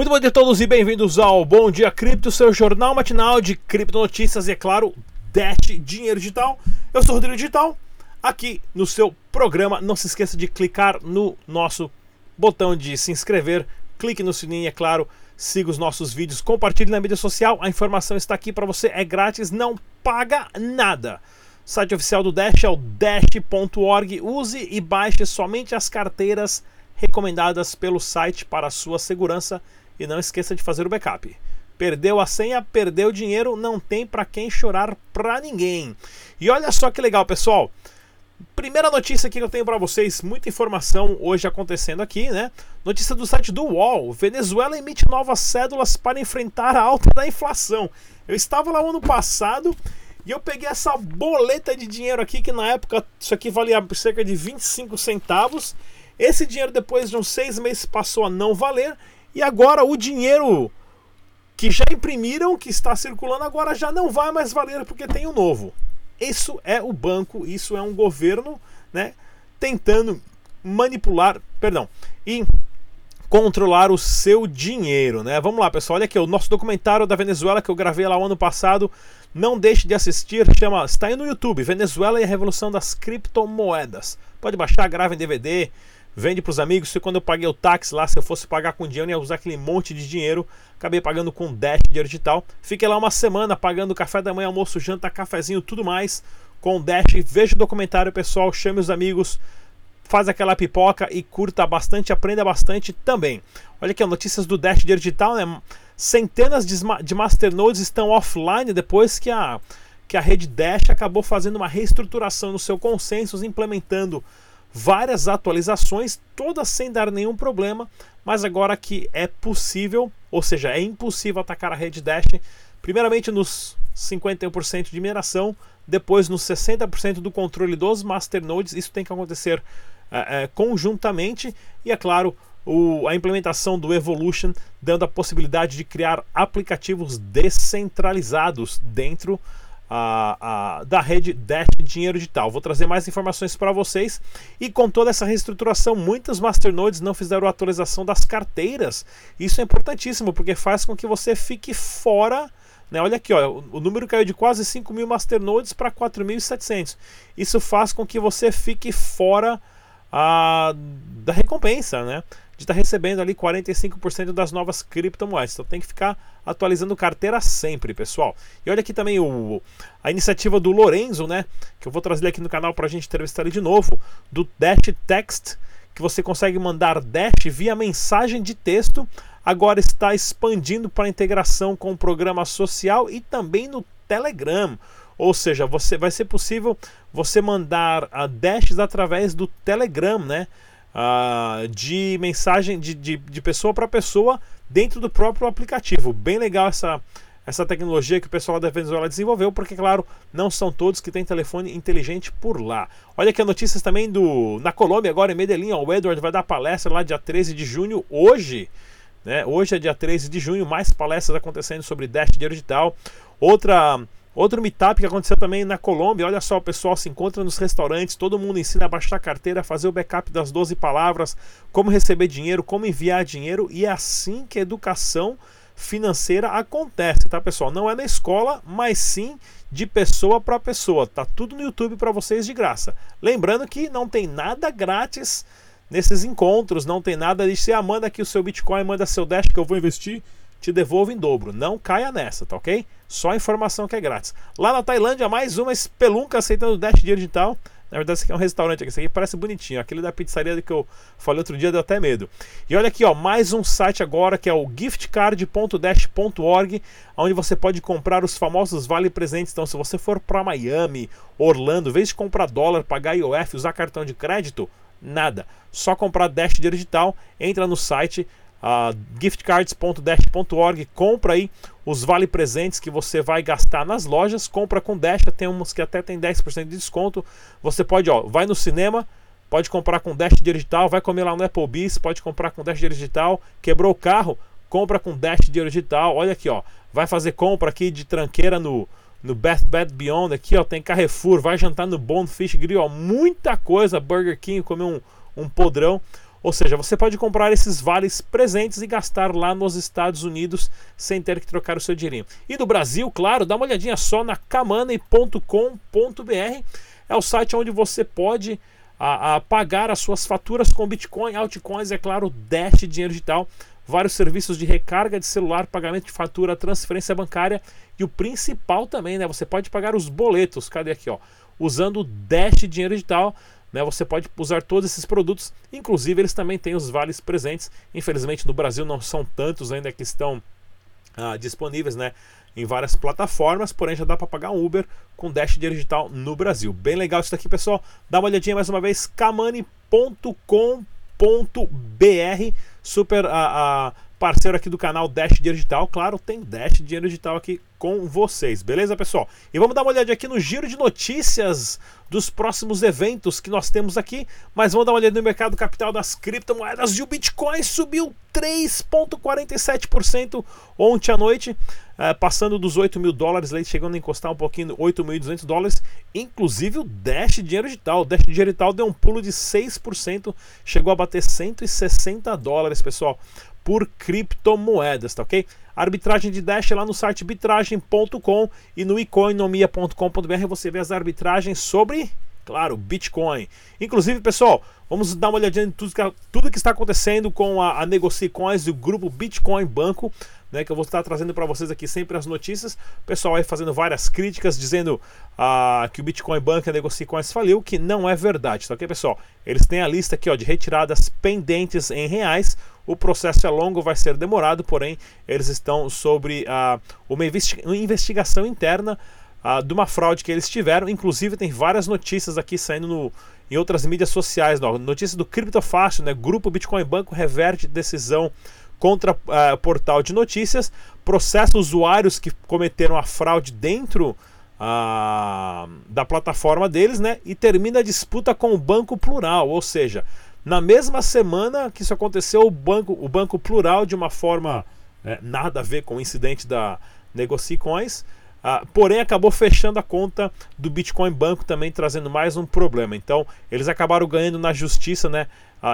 Muito bom dia a todos e bem-vindos ao Bom Dia Cripto, seu jornal matinal de criptonotícias e, é claro, Dash Dinheiro Digital. Eu sou o Rodrigo Digital, aqui no seu programa. Não se esqueça de clicar no nosso botão de se inscrever, clique no sininho, é claro, siga os nossos vídeos, compartilhe na mídia social. A informação está aqui para você, é grátis, não paga nada. O site oficial do Dash é o dash.org. Use e baixe somente as carteiras recomendadas pelo site para sua segurança e não esqueça de fazer o backup. Perdeu a senha, perdeu o dinheiro, não tem para quem chorar para ninguém. E olha só que legal, pessoal. Primeira notícia que eu tenho para vocês, muita informação hoje acontecendo aqui, né? Notícia do site do UOL: Venezuela emite novas cédulas para enfrentar a alta da inflação. Eu estava lá ano passado e eu peguei essa boleta de dinheiro aqui, que na época isso aqui valia cerca de 25 centavos. Esse dinheiro, depois de uns seis meses, passou a não valer. E agora o dinheiro que já imprimiram, que está circulando agora, já não vai mais valer porque tem o um novo. Isso é o banco, isso é um governo né, tentando manipular, perdão, e controlar o seu dinheiro, né? Vamos lá, pessoal, olha aqui o nosso documentário da Venezuela que eu gravei lá o ano passado. Não deixe de assistir, chama, está aí no YouTube, Venezuela e a Revolução das Criptomoedas. Pode baixar, grava em DVD, vende para os amigos. Se quando eu paguei o táxi lá, se eu fosse pagar com dinheiro, eu ia usar aquele monte de dinheiro. Acabei pagando com Dash dinheiro digital. Fiquei lá uma semana pagando café da manhã, almoço, janta, cafezinho, tudo mais com Dash. Veja o documentário, pessoal. Chame os amigos. Faz aquela pipoca e curta bastante, aprenda bastante também. Olha aqui, notícias do Dash dinheiro digital, né? Centenas de, de masternodes estão offline depois que a, que a rede Dash acabou fazendo uma reestruturação no seu consenso, implementando várias atualizações, todas sem dar nenhum problema, mas agora que é possível, ou seja, é impossível atacar a rede Dash, primeiramente nos 51% de mineração, depois nos 60% do controle dos masternodes, isso tem que acontecer é, conjuntamente, e é claro, o, a implementação do Evolution, dando a possibilidade de criar aplicativos descentralizados dentro a, a, da rede Dash Dinheiro Digital. Vou trazer mais informações para vocês. E com toda essa reestruturação, muitos masternodes não fizeram a atualização das carteiras. Isso é importantíssimo porque faz com que você fique fora. Né? Olha aqui, ó, o número caiu de quase 5 mil masternodes para 4.700. Isso faz com que você fique fora a, da recompensa, né? De estar tá recebendo ali 45% das novas criptomoedas. Então tem que ficar atualizando carteira sempre, pessoal. E olha aqui também o, a iniciativa do Lorenzo, né? Que eu vou trazer aqui no canal para a gente entrevistar ele de novo, do Dash Text, que você consegue mandar Dash via mensagem de texto. Agora está expandindo para integração com o programa social e também no Telegram. Ou seja, você vai ser possível você mandar a através do Telegram, né? Uh, de mensagem de, de, de pessoa para pessoa dentro do próprio aplicativo. Bem legal essa, essa tecnologia que o pessoal da Venezuela desenvolveu, porque, claro, não são todos que têm telefone inteligente por lá. Olha aqui notícias também do na Colômbia, agora em Medellín, o Edward vai dar palestra lá dia 13 de junho, hoje. Né? Hoje é dia 13 de junho, mais palestras acontecendo sobre Dash Digital. Outra Outro meetup que aconteceu também na Colômbia, olha só, o pessoal se encontra nos restaurantes, todo mundo ensina a baixar a carteira, fazer o backup das 12 palavras, como receber dinheiro, como enviar dinheiro, e é assim que a educação financeira acontece, tá, pessoal? Não é na escola, mas sim de pessoa para pessoa. Tá tudo no YouTube para vocês de graça. Lembrando que não tem nada grátis nesses encontros, não tem nada de se ah, manda aqui o seu Bitcoin, manda seu Dash que eu vou investir te devolvo em dobro. Não caia nessa, tá ok? Só informação que é grátis. Lá na Tailândia, mais uma espelunca aceitando Dash Dinheiro Digital. Na verdade, esse aqui é um restaurante. Esse aqui parece bonitinho. Aquele da pizzaria que eu falei outro dia deu até medo. E olha aqui, ó, mais um site agora que é o giftcard.dash.org, onde você pode comprar os famosos vale presentes. Então, se você for para Miami, Orlando, em vez de comprar dólar, pagar IOF, usar cartão de crédito, nada. Só comprar Dash Digital, entra no site, uh, giftcards.dash.org, compra aí os vale presentes que você vai gastar nas lojas, compra com Dash, tem uns que até tem 10% de desconto. Você pode, ó, vai no cinema, pode comprar com Dash digital, vai comer lá no Applebee's, pode comprar com Dash digital, quebrou o carro, compra com Dash digital. Olha aqui, ó, vai fazer compra aqui de tranqueira no no Best Bet Beyond aqui, ó, tem Carrefour, vai jantar no Bonefish Grill, ó, muita coisa, Burger King, comer um, um podrão. Ou seja, você pode comprar esses vales presentes e gastar lá nos Estados Unidos sem ter que trocar o seu dinheirinho. E do Brasil, claro, dá uma olhadinha só na kamoney.com.br. É o site onde você pode a, a, pagar as suas faturas com Bitcoin, altcoins, é claro, Dash, dinheiro digital, vários serviços de recarga de celular, pagamento de fatura, transferência bancária e o principal também, né? Você pode pagar os boletos, cadê aqui, ó? Usando o Dash dinheiro digital né, você pode usar todos esses produtos, inclusive eles também têm os vales presentes. Infelizmente no Brasil não são tantos ainda que estão ah, disponíveis né, em várias plataformas, porém já dá para pagar um Uber com Dash Digital no Brasil. Bem legal isso daqui, pessoal. Dá uma olhadinha mais uma vez, kamani.com.br, super a, a parceiro aqui do canal Dash Dinheiro Digital. Claro, tem Dash Dinheiro Digital aqui com vocês, beleza, pessoal? E vamos dar uma olhadinha aqui no giro de notícias dos próximos eventos que nós temos aqui. Mas vamos dar uma olhada no mercado capital das criptomoedas e o Bitcoin subiu 3,47% ontem à noite, eh, passando dos 8 mil dólares, chegando a encostar um pouquinho 8.200 dólares. Inclusive o Dash Dinheiro Digital. O Dash Dinheiro Digital deu um pulo de 6%, chegou a bater 160 dólares, pessoal por criptomoedas, tá ok? Arbitragem de Dash é lá no site bitragem.com e no economia.com.br você vê as arbitragens sobre, claro, Bitcoin. Inclusive, pessoal, vamos dar uma olhadinha em tudo que, tudo que está acontecendo com a, a Negocicoins e o grupo Bitcoin Banco né, que eu vou estar trazendo para vocês aqui sempre as notícias. O pessoal aí fazendo várias críticas, dizendo ah, que o Bitcoin Bank a Negocie Coins faliu, que não é verdade, tá ok, pessoal? Eles têm a lista aqui ó, de retiradas pendentes em reais. O processo é longo, vai ser demorado, porém eles estão sobre ah, uma investigação interna ah, de uma fraude que eles tiveram. Inclusive tem várias notícias aqui saindo no, em outras mídias sociais. Não. Notícia do Criptofácil, né? Grupo Bitcoin Banco reverte decisão contra uh, portal de notícias, processa usuários que cometeram a fraude dentro uh, da plataforma deles, né? E termina a disputa com o Banco Plural, ou seja, na mesma semana que isso aconteceu, o Banco, o banco Plural, de uma forma é, nada a ver com o incidente da Negocicoins, Uh, porém, acabou fechando a conta do Bitcoin Banco também, trazendo mais um problema. Então, eles acabaram ganhando na justiça, né?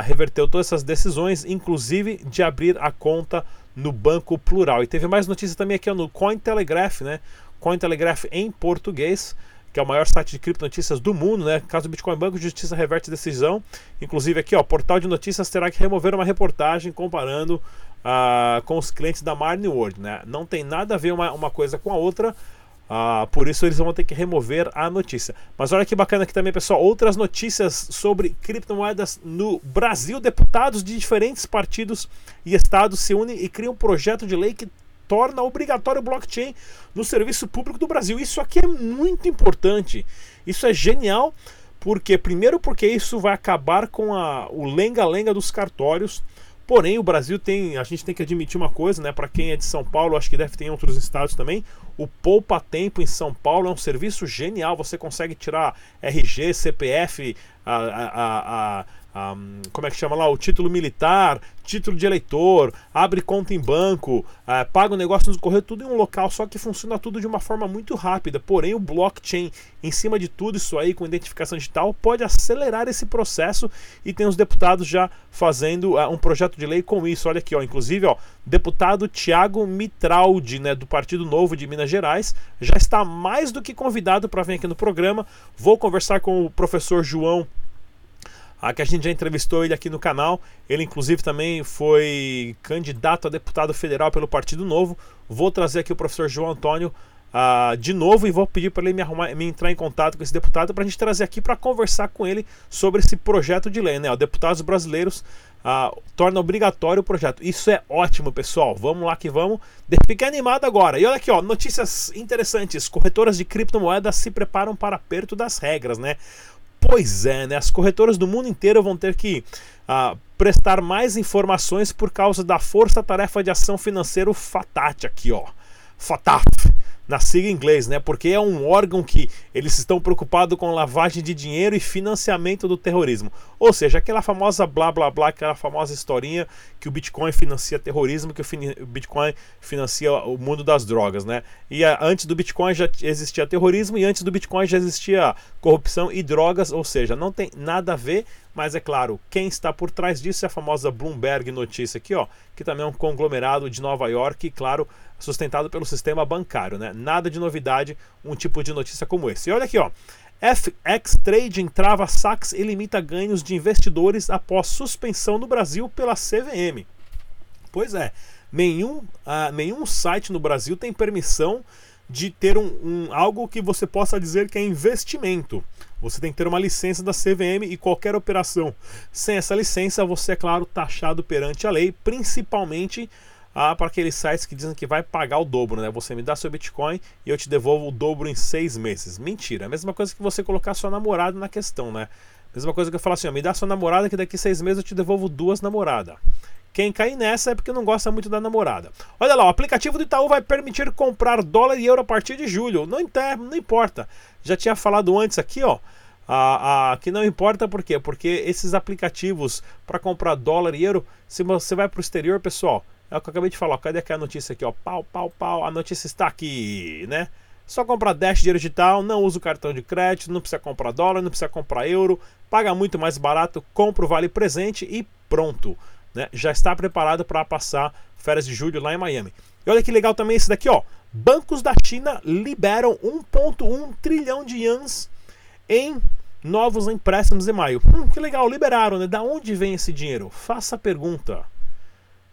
Reverteu todas essas decisões, inclusive de abrir a conta no Banco Plural. E teve mais notícia também aqui ó, no Cointelegraph, né? Cointelegraph em português, que é o maior site de criptonotícias do mundo, né? Caso Bitcoin Banco, Justiça reverte decisão. Inclusive aqui, ó, portal de notícias terá que remover uma reportagem comparando uh, com os clientes da Marne World, né? Não tem nada a ver uma, uma coisa com a outra. Ah, por isso eles vão ter que remover a notícia. Mas olha que bacana aqui também, pessoal. Outras notícias sobre criptomoedas no Brasil. Deputados de diferentes partidos e estados se unem e criam um projeto de lei que torna obrigatório o blockchain no serviço público do Brasil. Isso aqui é muito importante. Isso é genial. Porque, primeiro, porque isso vai acabar com a, o lenga-lenga dos cartórios. Porém, o Brasil tem, a gente tem que admitir uma coisa, né? Para quem é de São Paulo, acho que deve ter em outros estados também. O Poupa Tempo em São Paulo é um serviço genial. Você consegue tirar RG, CPF, a, a, a, um, como é que chama lá? O título militar, título de eleitor, abre conta em banco, uh, paga o negócio no correio, tudo em um local, só que funciona tudo de uma forma muito rápida. Porém, o blockchain, em cima de tudo isso aí, com identificação digital, pode acelerar esse processo e tem os deputados já fazendo uh, um projeto de lei com isso. Olha aqui, ó, inclusive, ó, deputado Tiago Mitraldi, né, do Partido Novo de Minas Gerais, já está mais do que convidado para vir aqui no programa. Vou conversar com o professor João a que a gente já entrevistou ele aqui no canal. Ele, inclusive, também foi candidato a deputado federal pelo Partido Novo. Vou trazer aqui o professor João Antônio uh, de novo e vou pedir para ele me, arrumar, me entrar em contato com esse deputado para a gente trazer aqui para conversar com ele sobre esse projeto de lei. Né? O deputados brasileiros uh, torna obrigatório o projeto. Isso é ótimo, pessoal. Vamos lá que vamos. Fique animado agora. E olha aqui, ó, notícias interessantes. Corretoras de criptomoedas se preparam para aperto das regras, né? Pois é, né? As corretoras do mundo inteiro vão ter que uh, prestar mais informações por causa da Força Tarefa de Ação Financeiro FATAT aqui, ó. FATAF, na sigla em inglês, né? Porque é um órgão que eles estão preocupados com lavagem de dinheiro e financiamento do terrorismo. Ou seja, aquela famosa blá blá blá, aquela famosa historinha que o Bitcoin financia terrorismo, que o Bitcoin financia o mundo das drogas, né? E antes do Bitcoin já existia terrorismo e antes do Bitcoin já existia corrupção e drogas, ou seja, não tem nada a ver, mas é claro, quem está por trás disso é a famosa Bloomberg notícia aqui, ó, que também é um conglomerado de Nova York, e claro, sustentado pelo sistema bancário, né? Nada de novidade, um tipo de notícia como esse. E olha aqui, ó. FX Trading trava saques e limita ganhos de investidores após suspensão no Brasil pela CVM. Pois é, nenhum, uh, nenhum site no Brasil tem permissão de ter um, um, algo que você possa dizer que é investimento. Você tem que ter uma licença da CVM e qualquer operação sem essa licença, você é claro taxado perante a lei, principalmente ah, para aqueles sites que dizem que vai pagar o dobro, né? Você me dá seu Bitcoin e eu te devolvo o dobro em seis meses. Mentira. É a mesma coisa que você colocar sua namorada na questão, né? Mesma coisa que eu falar assim, ó, me dá sua namorada que daqui seis meses eu te devolvo duas namoradas. Quem cair nessa é porque não gosta muito da namorada. Olha lá, o aplicativo do Itaú vai permitir comprar dólar e euro a partir de julho. Não, não importa. Já tinha falado antes aqui, ó. A, a, que não importa por quê? Porque esses aplicativos para comprar dólar e euro, se você vai para o exterior, pessoal, é o que eu acabei de falar. Cadê aquela notícia aqui? Ó? Pau, pau, pau. A notícia está aqui, né? Só comprar Dash dinheiro digital, não usa o cartão de crédito, não precisa comprar dólar, não precisa comprar euro, paga muito mais barato, compra o vale presente e pronto. Né? Já está preparado para passar férias de julho lá em Miami. E olha que legal também esse daqui, ó. Bancos da China liberam 1,1 trilhão de yuans em novos empréstimos em maio. Hum, que legal, liberaram, né? Da onde vem esse dinheiro? Faça a pergunta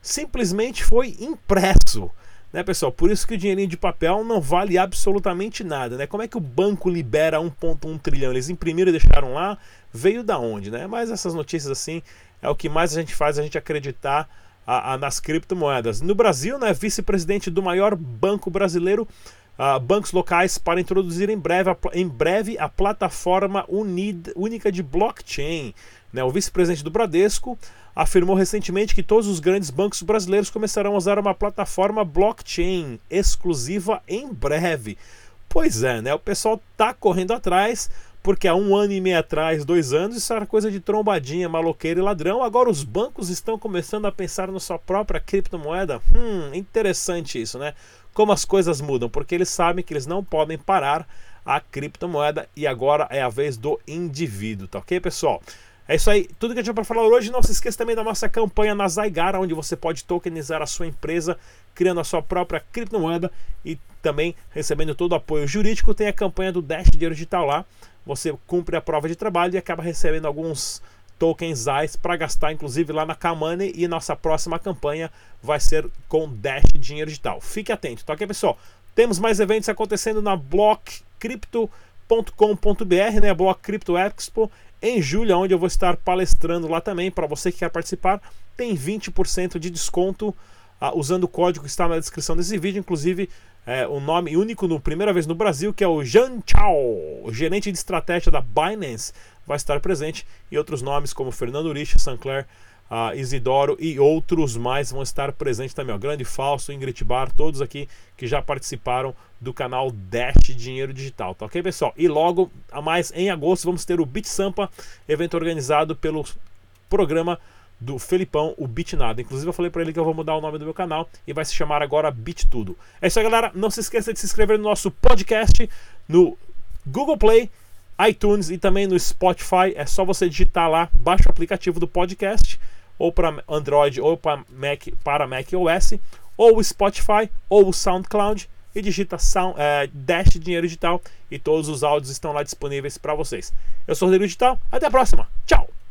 simplesmente foi impresso. Né, pessoal? Por isso que o dinheirinho de papel não vale absolutamente nada. Né? Como é que o banco libera 1,1 trilhão? Eles imprimiram e deixaram lá? Veio da onde? Né? Mas essas notícias assim é o que mais a gente faz a gente acreditar a, a, nas criptomoedas. No Brasil, né, vice-presidente do maior banco brasileiro, uh, bancos locais para introduzir em breve a, em breve a plataforma unid, única de blockchain. Né? O vice-presidente do Bradesco afirmou recentemente que todos os grandes bancos brasileiros começarão a usar uma plataforma blockchain exclusiva em breve. Pois é, né? O pessoal tá correndo atrás, porque há um ano e meio atrás, dois anos, isso era coisa de trombadinha, maloqueiro e ladrão. Agora os bancos estão começando a pensar na sua própria criptomoeda. Hum, interessante isso, né? Como as coisas mudam, porque eles sabem que eles não podem parar a criptomoeda e agora é a vez do indivíduo, tá ok, pessoal? É isso aí, tudo que eu tinha para falar hoje. Não se esqueça também da nossa campanha na Zygar, onde você pode tokenizar a sua empresa, criando a sua própria criptomoeda e também recebendo todo o apoio jurídico. Tem a campanha do Dash Dinheiro Digital lá. Você cumpre a prova de trabalho e acaba recebendo alguns tokens ZAIS para gastar, inclusive lá na Kamane. E nossa próxima campanha vai ser com Dash Dinheiro Digital. Fique atento, tá ok, pessoal? Temos mais eventos acontecendo na blockcrypto.com.br, né? Block Crypto Expo em julho, onde eu vou estar palestrando lá também. Para você que quer participar, tem 20% de desconto uh, usando o código que está na descrição desse vídeo. Inclusive, é, o nome único no primeira vez no Brasil, que é o Jean Chao, gerente de estratégia da Binance, vai estar presente. E outros nomes como Fernando Rich, Sancler uh, Isidoro e outros mais vão estar presentes também. Grande Falso, Ingrid Bar, todos aqui que já participaram do canal Dash Dinheiro Digital, tá ok, pessoal? E logo a mais em agosto vamos ter o Bit Sampa, evento organizado pelo programa do Felipão, o Bit Nada. Inclusive eu falei para ele que eu vou mudar o nome do meu canal e vai se chamar agora Bit Tudo. É isso aí, galera. Não se esqueça de se inscrever no nosso podcast no Google Play, iTunes e também no Spotify. É só você digitar lá, baixa o aplicativo do podcast ou para Android ou para Mac, para Mac OS, ou o Spotify ou o SoundCloud e digita sound, é, Dash Dinheiro Digital e todos os áudios estão lá disponíveis para vocês. Eu sou o Rodrigo Digital, até a próxima, tchau!